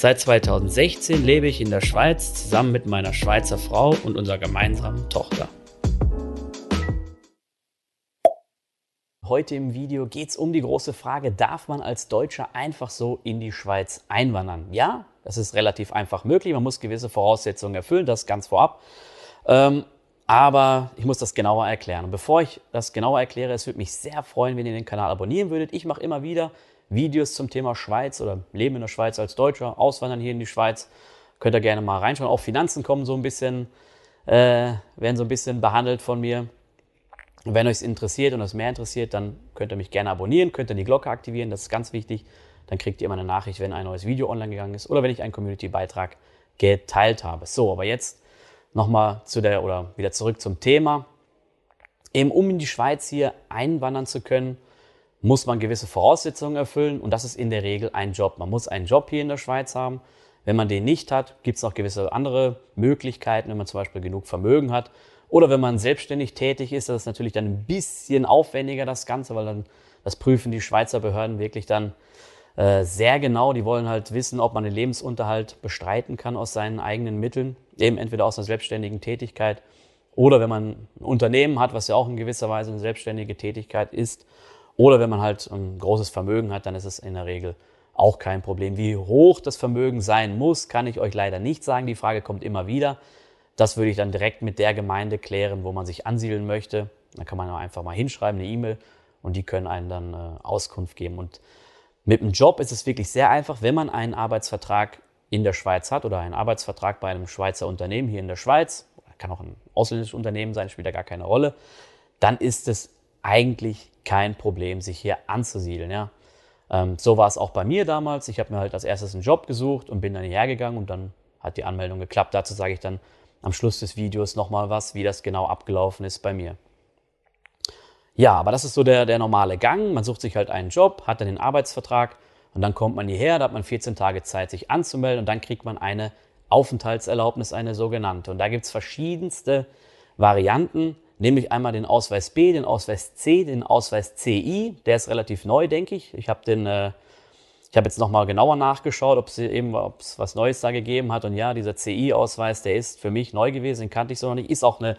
Seit 2016 lebe ich in der Schweiz zusammen mit meiner Schweizer Frau und unserer gemeinsamen Tochter. Heute im Video geht es um die große Frage, darf man als Deutscher einfach so in die Schweiz einwandern? Ja, das ist relativ einfach möglich, man muss gewisse Voraussetzungen erfüllen, das ganz vorab. Ähm, aber ich muss das genauer erklären. Und bevor ich das genauer erkläre, es würde mich sehr freuen, wenn ihr den Kanal abonnieren würdet. Ich mache immer wieder Videos zum Thema Schweiz oder Leben in der Schweiz als Deutscher, Auswandern hier in die Schweiz. Könnt ihr gerne mal reinschauen. Auch Finanzen kommen so ein bisschen, äh, werden so ein bisschen behandelt von mir. Und wenn euch es interessiert und es mehr interessiert, dann könnt ihr mich gerne abonnieren, könnt ihr die Glocke aktivieren, das ist ganz wichtig. Dann kriegt ihr immer eine Nachricht, wenn ein neues Video online gegangen ist oder wenn ich einen Community-Beitrag geteilt habe. So, aber jetzt nochmal zu der oder wieder zurück zum Thema. Eben um in die Schweiz hier einwandern zu können, muss man gewisse Voraussetzungen erfüllen und das ist in der Regel ein Job. Man muss einen Job hier in der Schweiz haben. Wenn man den nicht hat, gibt es noch gewisse andere Möglichkeiten, wenn man zum Beispiel genug Vermögen hat. Oder wenn man selbstständig tätig ist, das ist natürlich dann ein bisschen aufwendiger das Ganze, weil dann das prüfen die Schweizer Behörden wirklich dann äh, sehr genau. Die wollen halt wissen, ob man den Lebensunterhalt bestreiten kann aus seinen eigenen Mitteln, eben entweder aus einer selbstständigen Tätigkeit oder wenn man ein Unternehmen hat, was ja auch in gewisser Weise eine selbstständige Tätigkeit ist, oder wenn man halt ein großes Vermögen hat, dann ist es in der Regel auch kein Problem. Wie hoch das Vermögen sein muss, kann ich euch leider nicht sagen. Die Frage kommt immer wieder. Das würde ich dann direkt mit der Gemeinde klären, wo man sich ansiedeln möchte. Da kann man einfach mal hinschreiben, eine E-Mail, und die können einen dann äh, Auskunft geben. Und mit dem Job ist es wirklich sehr einfach, wenn man einen Arbeitsvertrag in der Schweiz hat oder einen Arbeitsvertrag bei einem Schweizer Unternehmen hier in der Schweiz, kann auch ein ausländisches Unternehmen sein, spielt da gar keine Rolle, dann ist es eigentlich kein Problem, sich hier anzusiedeln. Ja. Ähm, so war es auch bei mir damals. Ich habe mir halt als erstes einen Job gesucht und bin dann hierher gegangen und dann hat die Anmeldung geklappt. Dazu sage ich dann am Schluss des Videos nochmal was, wie das genau abgelaufen ist bei mir. Ja, aber das ist so der, der normale Gang. Man sucht sich halt einen Job, hat dann den Arbeitsvertrag und dann kommt man hierher, da hat man 14 Tage Zeit, sich anzumelden und dann kriegt man eine Aufenthaltserlaubnis, eine sogenannte. Und da gibt es verschiedenste Varianten, nämlich einmal den Ausweis B, den Ausweis C, den Ausweis CI. Der ist relativ neu, denke ich. Ich habe den, äh, ich habe jetzt nochmal genauer nachgeschaut, ob es eben, ob es was Neues da gegeben hat. Und ja, dieser CI-Ausweis, der ist für mich neu gewesen, den kannte ich so noch nicht. Ist auch eine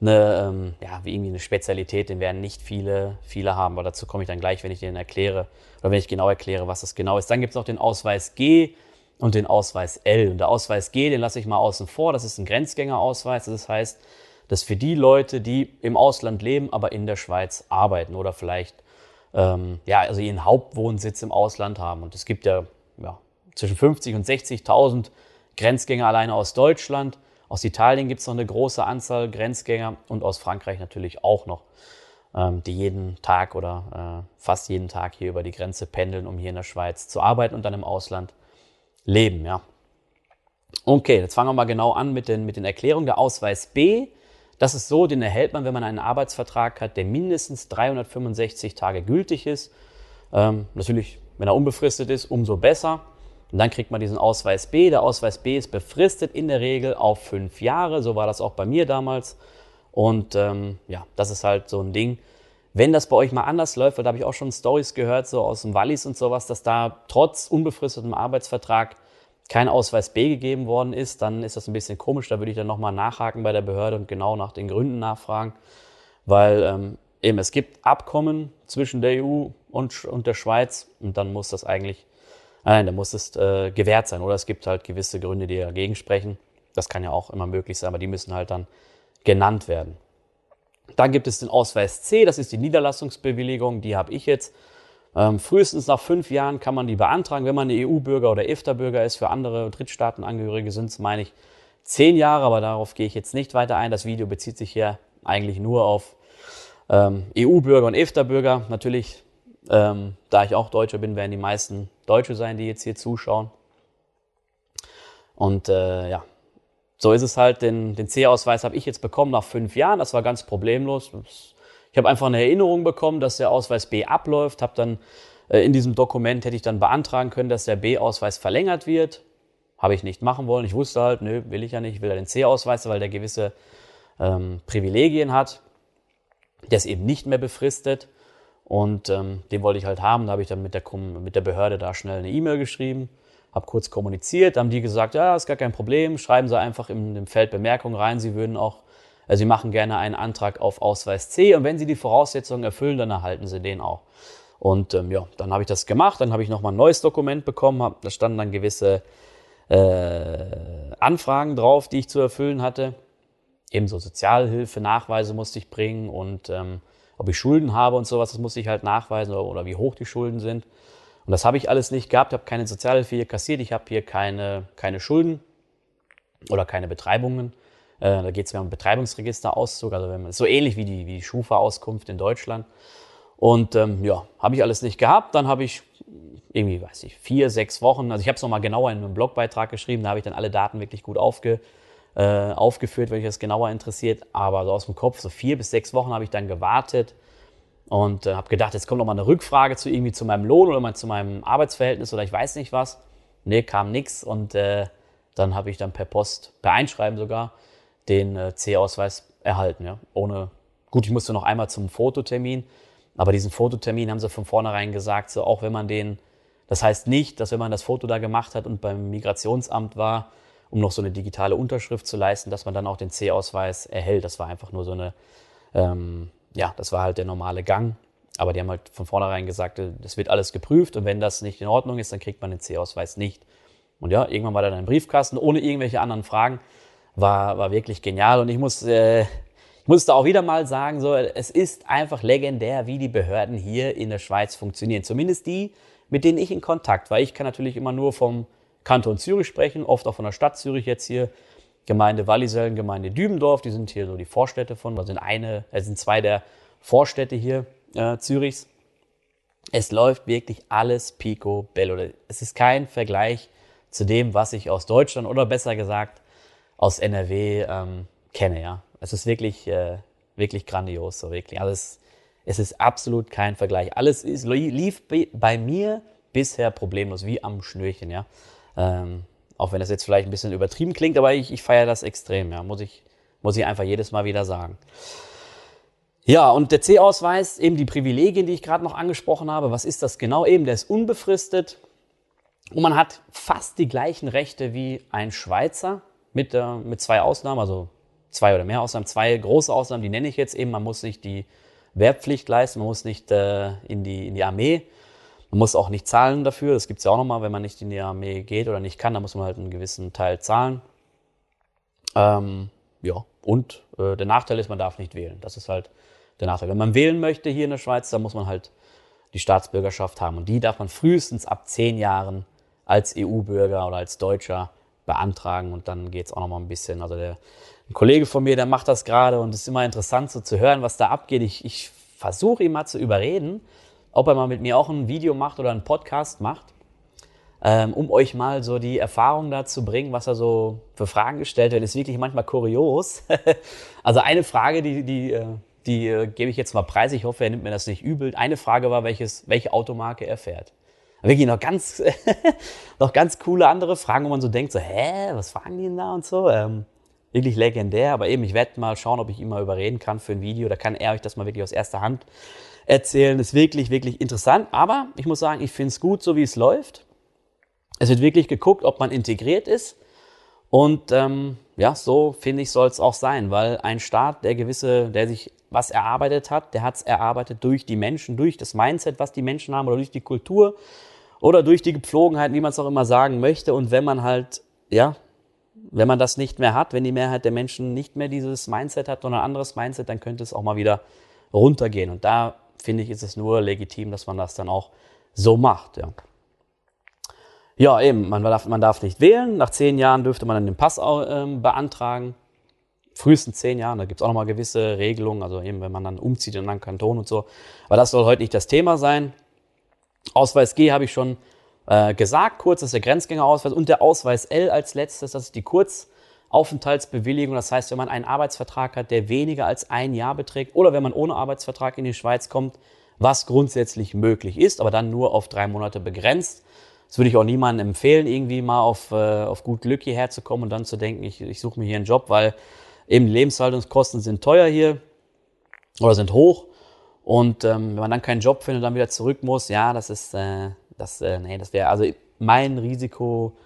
eine, ähm, ja, wie irgendwie eine Spezialität, den werden nicht viele, viele haben, aber dazu komme ich dann gleich, wenn ich den erkläre oder wenn ich genau erkläre, was das genau ist. Dann gibt es noch den Ausweis G und den Ausweis L. Und der Ausweis G, den lasse ich mal außen vor, das ist ein Grenzgängerausweis. Das heißt, das ist für die Leute, die im Ausland leben, aber in der Schweiz arbeiten oder vielleicht ähm, ja, also ihren Hauptwohnsitz im Ausland haben. Und es gibt ja, ja zwischen 50 und 60.000 Grenzgänger alleine aus Deutschland. Aus Italien gibt es noch eine große Anzahl Grenzgänger und aus Frankreich natürlich auch noch, ähm, die jeden Tag oder äh, fast jeden Tag hier über die Grenze pendeln, um hier in der Schweiz zu arbeiten und dann im Ausland leben. Ja. Okay, jetzt fangen wir mal genau an mit den, mit den Erklärungen. Der Ausweis B, das ist so, den erhält man, wenn man einen Arbeitsvertrag hat, der mindestens 365 Tage gültig ist. Ähm, natürlich, wenn er unbefristet ist, umso besser. Und dann kriegt man diesen Ausweis B. Der Ausweis B ist befristet in der Regel auf fünf Jahre. So war das auch bei mir damals. Und ähm, ja, das ist halt so ein Ding. Wenn das bei euch mal anders läuft, weil da habe ich auch schon Stories gehört, so aus dem Wallis und sowas, dass da trotz unbefristetem Arbeitsvertrag kein Ausweis B gegeben worden ist, dann ist das ein bisschen komisch. Da würde ich dann nochmal nachhaken bei der Behörde und genau nach den Gründen nachfragen. Weil ähm, eben es gibt Abkommen zwischen der EU und, und der Schweiz und dann muss das eigentlich Nein, da muss es äh, gewährt sein. Oder es gibt halt gewisse Gründe, die dagegen sprechen. Das kann ja auch immer möglich sein, aber die müssen halt dann genannt werden. Dann gibt es den Ausweis C, das ist die Niederlassungsbewilligung, die habe ich jetzt. Ähm, frühestens nach fünf Jahren kann man die beantragen, wenn man EU-Bürger oder EFTA-Bürger ist. Für andere Drittstaatenangehörige sind es, meine ich, zehn Jahre, aber darauf gehe ich jetzt nicht weiter ein. Das Video bezieht sich hier eigentlich nur auf ähm, EU-Bürger und EFTA-Bürger. Natürlich ähm, da ich auch Deutscher bin, werden die meisten Deutsche sein, die jetzt hier zuschauen. Und äh, ja, so ist es halt. Den, den C-Ausweis habe ich jetzt bekommen nach fünf Jahren. Das war ganz problemlos. Ich habe einfach eine Erinnerung bekommen, dass der Ausweis B abläuft. Habe dann äh, in diesem Dokument hätte ich dann beantragen können, dass der B-Ausweis verlängert wird. Habe ich nicht machen wollen. Ich wusste halt, nö, will ich ja nicht. Ich will ja den C-Ausweis, weil der gewisse ähm, Privilegien hat. Der ist eben nicht mehr befristet. Und ähm, den wollte ich halt haben. Da habe ich dann mit der, mit der Behörde da schnell eine E-Mail geschrieben habe kurz kommuniziert, haben die gesagt, ja, ist gar kein Problem, schreiben Sie einfach in dem Feld Bemerkung rein, Sie würden auch, äh, Sie machen gerne einen Antrag auf Ausweis C und wenn Sie die Voraussetzungen erfüllen, dann erhalten Sie den auch. Und ähm, ja, dann habe ich das gemacht, dann habe ich nochmal ein neues Dokument bekommen, hab, da standen dann gewisse äh, Anfragen drauf, die ich zu erfüllen hatte. Ebenso Sozialhilfe, Nachweise musste ich bringen und ähm, ob ich Schulden habe und sowas, das musste ich halt nachweisen oder, oder wie hoch die Schulden sind. Und das habe ich alles nicht gehabt, habe keine Sozialhilfe hier kassiert, ich habe hier keine, keine Schulden oder keine Betreibungen. Äh, da geht es mir um Betreibungsregisterauszug, also wenn man, so ähnlich wie die, wie die Schufa-Auskunft in Deutschland. Und ähm, ja, habe ich alles nicht gehabt. Dann habe ich irgendwie, weiß ich, vier, sechs Wochen, also ich habe es nochmal genauer in einem Blogbeitrag geschrieben, da habe ich dann alle Daten wirklich gut aufge, äh, aufgeführt, wenn euch das genauer interessiert. Aber so aus dem Kopf, so vier bis sechs Wochen habe ich dann gewartet und äh, habe gedacht, jetzt kommt noch mal eine Rückfrage zu irgendwie zu meinem Lohn oder mal zu meinem Arbeitsverhältnis oder ich weiß nicht was. Nee, kam nix und äh, dann habe ich dann per Post, per Einschreiben sogar, den äh, C-Ausweis erhalten. Ja? Ohne, gut, ich musste noch einmal zum Fototermin, aber diesen Fototermin haben sie von vornherein gesagt, so auch wenn man den, das heißt nicht, dass wenn man das Foto da gemacht hat und beim Migrationsamt war, um noch so eine digitale Unterschrift zu leisten, dass man dann auch den C-Ausweis erhält. Das war einfach nur so eine ähm, ja, das war halt der normale Gang. Aber die haben halt von vornherein gesagt, äh, das wird alles geprüft und wenn das nicht in Ordnung ist, dann kriegt man den C-Ausweis nicht. Und ja, irgendwann war dann ein Briefkasten ohne irgendwelche anderen Fragen. War, war wirklich genial und ich muss, äh, ich musste auch wieder mal sagen, so, es ist einfach legendär, wie die Behörden hier in der Schweiz funktionieren. Zumindest die, mit denen ich in Kontakt war. Ich kann natürlich immer nur vom Kanton Zürich sprechen, oft auch von der Stadt Zürich jetzt hier. Gemeinde Wallisellen, Gemeinde Dübendorf, die sind hier so die Vorstädte von, also sind eine, es sind zwei der Vorstädte hier äh, Zürichs. Es läuft wirklich alles pico bello. Es ist kein Vergleich zu dem, was ich aus Deutschland oder besser gesagt aus NRW ähm, kenne. Ja, es ist wirklich äh, wirklich grandios, so wirklich. Also es, es ist absolut kein Vergleich. Alles ist, lief bei mir bisher problemlos, wie am Schnürchen. Ja. Ähm, auch wenn das jetzt vielleicht ein bisschen übertrieben klingt, aber ich, ich feiere das extrem, ja, muss ich, muss ich einfach jedes Mal wieder sagen. Ja, und der C-Ausweis, eben die Privilegien, die ich gerade noch angesprochen habe, was ist das genau? Eben, der ist unbefristet und man hat fast die gleichen Rechte wie ein Schweizer mit, äh, mit zwei Ausnahmen, also zwei oder mehr Ausnahmen, zwei große Ausnahmen, die nenne ich jetzt eben. Man muss nicht die Wehrpflicht leisten, man muss nicht äh, in, die, in die Armee man muss auch nicht zahlen dafür. Das gibt es ja auch nochmal, wenn man nicht in die Armee geht oder nicht kann, dann muss man halt einen gewissen Teil zahlen. Ähm, ja, und äh, der Nachteil ist, man darf nicht wählen. Das ist halt der Nachteil. Wenn man wählen möchte hier in der Schweiz, dann muss man halt die Staatsbürgerschaft haben. Und die darf man frühestens ab zehn Jahren als EU-Bürger oder als Deutscher beantragen. Und dann geht es auch nochmal ein bisschen. Also der ein Kollege von mir, der macht das gerade und es ist immer interessant so zu hören, was da abgeht. Ich, ich versuche ihn mal zu überreden, ob er mal mit mir auch ein Video macht oder einen Podcast macht, ähm, um euch mal so die Erfahrung dazu bringen, was er so für Fragen gestellt wird. Ist wirklich manchmal kurios. also eine Frage, die, die, äh, die äh, gebe ich jetzt mal preis. Ich hoffe, er nimmt mir das nicht übel. Eine Frage war, welches, welche Automarke er fährt. Wirklich noch ganz, noch ganz coole andere Fragen, wo man so denkt, so, hä, was fragen die denn da und so. Ähm, wirklich legendär, aber eben, ich werde mal schauen, ob ich ihn mal überreden kann für ein Video. Da kann er euch das mal wirklich aus erster Hand erzählen. Ist wirklich, wirklich interessant. Aber ich muss sagen, ich finde es gut, so wie es läuft. Es wird wirklich geguckt, ob man integriert ist. Und ähm, ja, so finde ich, soll es auch sein, weil ein Staat, der gewisse, der sich was erarbeitet hat, der hat es erarbeitet durch die Menschen, durch das Mindset, was die Menschen haben oder durch die Kultur oder durch die Gepflogenheiten, wie man es auch immer sagen möchte. Und wenn man halt, ja, wenn man das nicht mehr hat, wenn die Mehrheit der Menschen nicht mehr dieses Mindset hat, sondern ein anderes Mindset, dann könnte es auch mal wieder runtergehen. Und da finde ich, ist es nur legitim, dass man das dann auch so macht. Ja, ja eben, man darf, man darf nicht wählen. Nach zehn Jahren dürfte man dann den Pass äh, beantragen. Frühestens zehn Jahren, da gibt es auch nochmal gewisse Regelungen, also eben, wenn man dann umzieht in einen Kanton und so. Aber das soll heute nicht das Thema sein. Ausweis G habe ich schon äh, gesagt, kurz, das ist der Grenzgängerausweis und der Ausweis L als letztes, das ist die Kurz- Aufenthaltsbewilligung. Das heißt, wenn man einen Arbeitsvertrag hat, der weniger als ein Jahr beträgt oder wenn man ohne Arbeitsvertrag in die Schweiz kommt, was grundsätzlich möglich ist, aber dann nur auf drei Monate begrenzt. Das würde ich auch niemandem empfehlen, irgendwie mal auf, äh, auf gut Glück hierher zu kommen und dann zu denken, ich, ich suche mir hier einen Job, weil eben Lebenshaltungskosten sind teuer hier oder sind hoch. Und ähm, wenn man dann keinen Job findet und dann wieder zurück muss, ja, das ist, äh, das, äh, nee, das wäre, also mein Risiko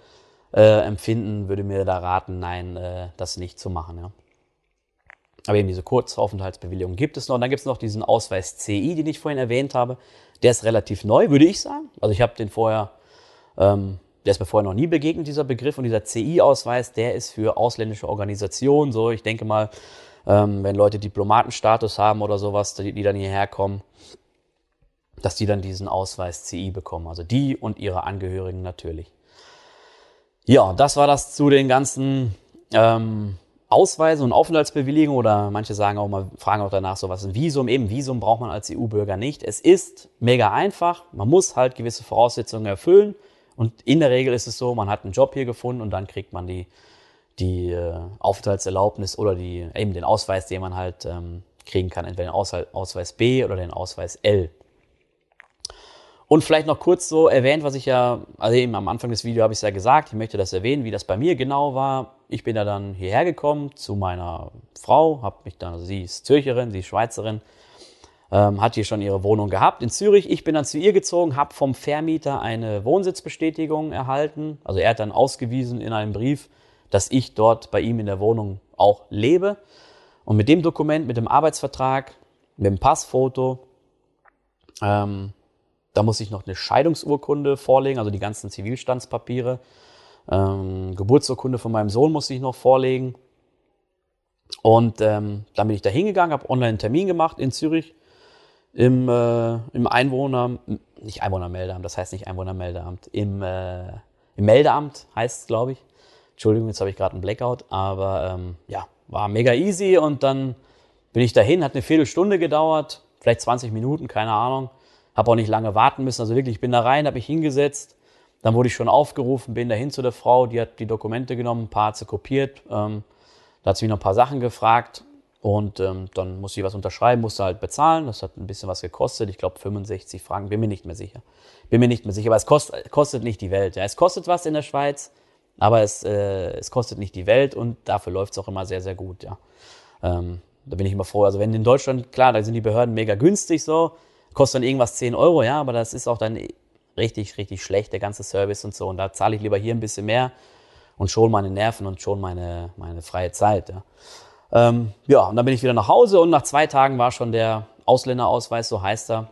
äh, empfinden würde mir da raten, nein, äh, das nicht zu machen, ja. Aber eben diese Kurzaufenthaltsbewilligung gibt es noch. Und dann gibt es noch diesen Ausweis CI, den ich vorhin erwähnt habe. Der ist relativ neu, würde ich sagen. Also ich habe den vorher, ähm, der ist mir vorher noch nie begegnet, dieser Begriff. Und dieser CI-Ausweis, der ist für ausländische Organisationen. So, ich denke mal, ähm, wenn Leute Diplomatenstatus haben oder sowas, die, die dann hierher kommen, dass die dann diesen Ausweis CI bekommen. Also die und ihre Angehörigen natürlich. Ja, das war das zu den ganzen ähm, Ausweisen und Aufenthaltsbewilligungen oder manche sagen auch mal, fragen auch danach so was ein Visum. Eben Visum braucht man als EU-Bürger nicht. Es ist mega einfach. Man muss halt gewisse Voraussetzungen erfüllen. Und in der Regel ist es so, man hat einen Job hier gefunden und dann kriegt man die die äh, Aufenthaltserlaubnis oder die, eben den Ausweis, den man halt ähm, kriegen kann, entweder den Ausweis, Ausweis B oder den Ausweis L. Und vielleicht noch kurz so erwähnt, was ich ja, also eben am Anfang des Videos habe ich es ja gesagt, ich möchte das erwähnen, wie das bei mir genau war. Ich bin ja dann hierher gekommen zu meiner Frau, habe mich dann, also sie ist Zürcherin, sie ist Schweizerin, ähm, hat hier schon ihre Wohnung gehabt in Zürich. Ich bin dann zu ihr gezogen, habe vom Vermieter eine Wohnsitzbestätigung erhalten. Also er hat dann ausgewiesen in einem Brief, dass ich dort bei ihm in der Wohnung auch lebe. Und mit dem Dokument, mit dem Arbeitsvertrag, mit dem Passfoto, ähm, da muss ich noch eine Scheidungsurkunde vorlegen, also die ganzen Zivilstandspapiere. Ähm, Geburtsurkunde von meinem Sohn muss ich noch vorlegen. Und ähm, dann bin ich da hingegangen, habe online einen Termin gemacht in Zürich im, äh, im Einwohner, nicht Einwohnermeldeamt, das heißt nicht Einwohnermeldeamt, im, äh, im Meldeamt heißt es, glaube ich. Entschuldigung, jetzt habe ich gerade einen Blackout, aber ähm, ja, war mega easy und dann bin ich dahin, hat eine Viertelstunde gedauert, vielleicht 20 Minuten, keine Ahnung. Habe auch nicht lange warten müssen, also wirklich, ich bin da rein, habe ich hingesetzt, dann wurde ich schon aufgerufen, bin dahin zu der Frau, die hat die Dokumente genommen, ein paar hat sie kopiert, ähm, da hat sie mich noch ein paar Sachen gefragt und ähm, dann musste ich was unterschreiben, musste halt bezahlen, das hat ein bisschen was gekostet, ich glaube 65 Franken, bin mir nicht mehr sicher. Bin mir nicht mehr sicher, aber es kostet, kostet nicht die Welt. Ja. Es kostet was in der Schweiz, aber es, äh, es kostet nicht die Welt und dafür läuft es auch immer sehr, sehr gut, ja. Ähm, da bin ich immer froh. Also wenn in Deutschland, klar, da sind die Behörden mega günstig so, kostet dann irgendwas 10 Euro, ja, aber das ist auch dann richtig, richtig schlecht, der ganze Service und so. Und da zahle ich lieber hier ein bisschen mehr und schon meine Nerven und schon meine, meine freie Zeit, ja. Ähm, ja, und dann bin ich wieder nach Hause und nach zwei Tagen war schon der Ausländerausweis, so heißt er,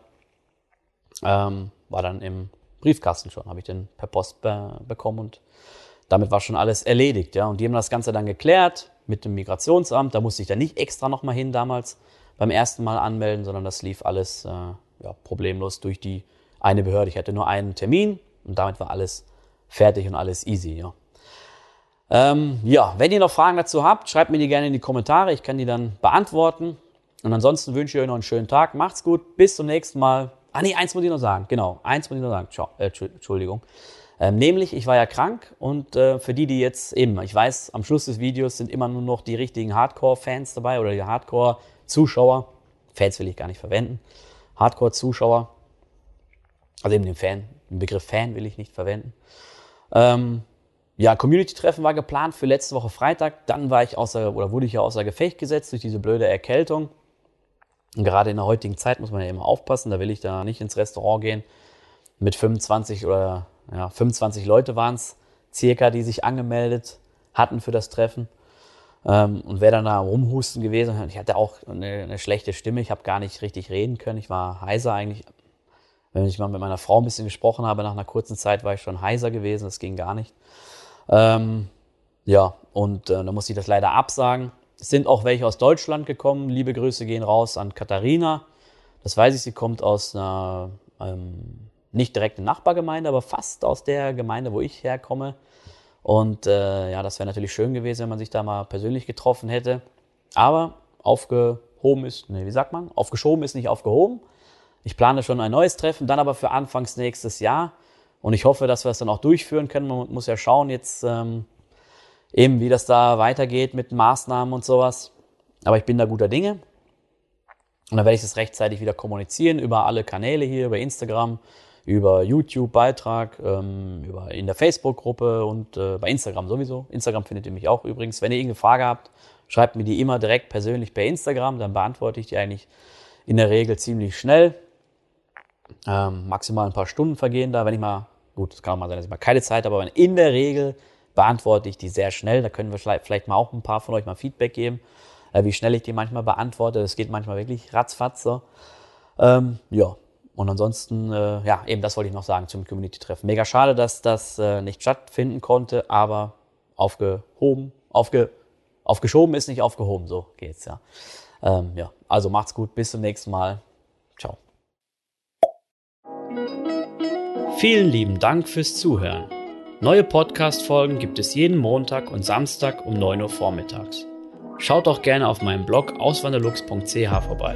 ähm, war dann im Briefkasten schon, habe ich den per Post be bekommen und damit war schon alles erledigt. Ja. Und die haben das Ganze dann geklärt mit dem Migrationsamt. Da musste ich dann nicht extra nochmal hin damals beim ersten Mal anmelden, sondern das lief alles äh, ja, problemlos durch die eine Behörde. Ich hatte nur einen Termin und damit war alles fertig und alles easy. Ja. Ähm, ja, wenn ihr noch Fragen dazu habt, schreibt mir die gerne in die Kommentare. Ich kann die dann beantworten. Und ansonsten wünsche ich euch noch einen schönen Tag. Macht's gut. Bis zum nächsten Mal. Ah nee, eins muss ich noch sagen. Genau, eins muss ich noch sagen. Ciao, äh, Entschuldigung. Ähm, nämlich, ich war ja krank und äh, für die, die jetzt eben, ich weiß, am Schluss des Videos sind immer nur noch die richtigen Hardcore-Fans dabei oder die Hardcore-Zuschauer. Fans will ich gar nicht verwenden. Hardcore-Zuschauer. Also eben den Fan, den Begriff Fan will ich nicht verwenden. Ähm, ja, Community-Treffen war geplant für letzte Woche Freitag. Dann war ich außer, oder wurde ich ja außer Gefecht gesetzt durch diese blöde Erkältung. Und gerade in der heutigen Zeit muss man ja immer aufpassen. Da will ich da nicht ins Restaurant gehen mit 25 oder ja, 25 Leute waren es circa, die sich angemeldet hatten für das Treffen. Ähm, und wäre dann da rumhusten gewesen. Ich hatte auch eine, eine schlechte Stimme. Ich habe gar nicht richtig reden können. Ich war heiser eigentlich. Wenn ich mal mit meiner Frau ein bisschen gesprochen habe, nach einer kurzen Zeit war ich schon heiser gewesen. Das ging gar nicht. Ähm, ja, und äh, da musste ich das leider absagen. Es sind auch welche aus Deutschland gekommen. Liebe Grüße gehen raus an Katharina. Das weiß ich, sie kommt aus einer ähm, nicht direkt eine Nachbargemeinde, aber fast aus der Gemeinde, wo ich herkomme. Und äh, ja, das wäre natürlich schön gewesen, wenn man sich da mal persönlich getroffen hätte. Aber aufgehoben ist, nee, wie sagt man? Aufgeschoben ist nicht aufgehoben. Ich plane schon ein neues Treffen, dann aber für Anfangs nächstes Jahr. Und ich hoffe, dass wir es dann auch durchführen können. Man muss ja schauen, jetzt ähm, eben wie das da weitergeht mit Maßnahmen und sowas. Aber ich bin da guter Dinge. Und dann werde ich das rechtzeitig wieder kommunizieren über alle Kanäle hier, über Instagram, über YouTube-Beitrag, ähm, über in der Facebook-Gruppe und äh, bei Instagram sowieso. Instagram findet ihr mich auch übrigens. Wenn ihr irgendeine Frage habt, schreibt mir die immer direkt persönlich per Instagram, dann beantworte ich die eigentlich in der Regel ziemlich schnell. Ähm, maximal ein paar Stunden vergehen da, wenn ich mal, gut, es kann auch mal sein, dass ich mal keine Zeit habe, aber in der Regel beantworte ich die sehr schnell. Da können wir vielleicht mal auch ein paar von euch mal Feedback geben, äh, wie schnell ich die manchmal beantworte. Das geht manchmal wirklich ratzfatz so. Ähm, ja, und ansonsten, äh, ja, eben das wollte ich noch sagen zum Community-Treffen. Mega schade, dass das äh, nicht stattfinden konnte, aber aufgehoben, aufge, aufgeschoben ist nicht aufgehoben, so geht's ja. Ähm, ja, also macht's gut, bis zum nächsten Mal. Ciao. Vielen lieben Dank fürs Zuhören. Neue Podcast-Folgen gibt es jeden Montag und Samstag um 9 Uhr vormittags. Schaut auch gerne auf meinem Blog auswanderlux.ch vorbei.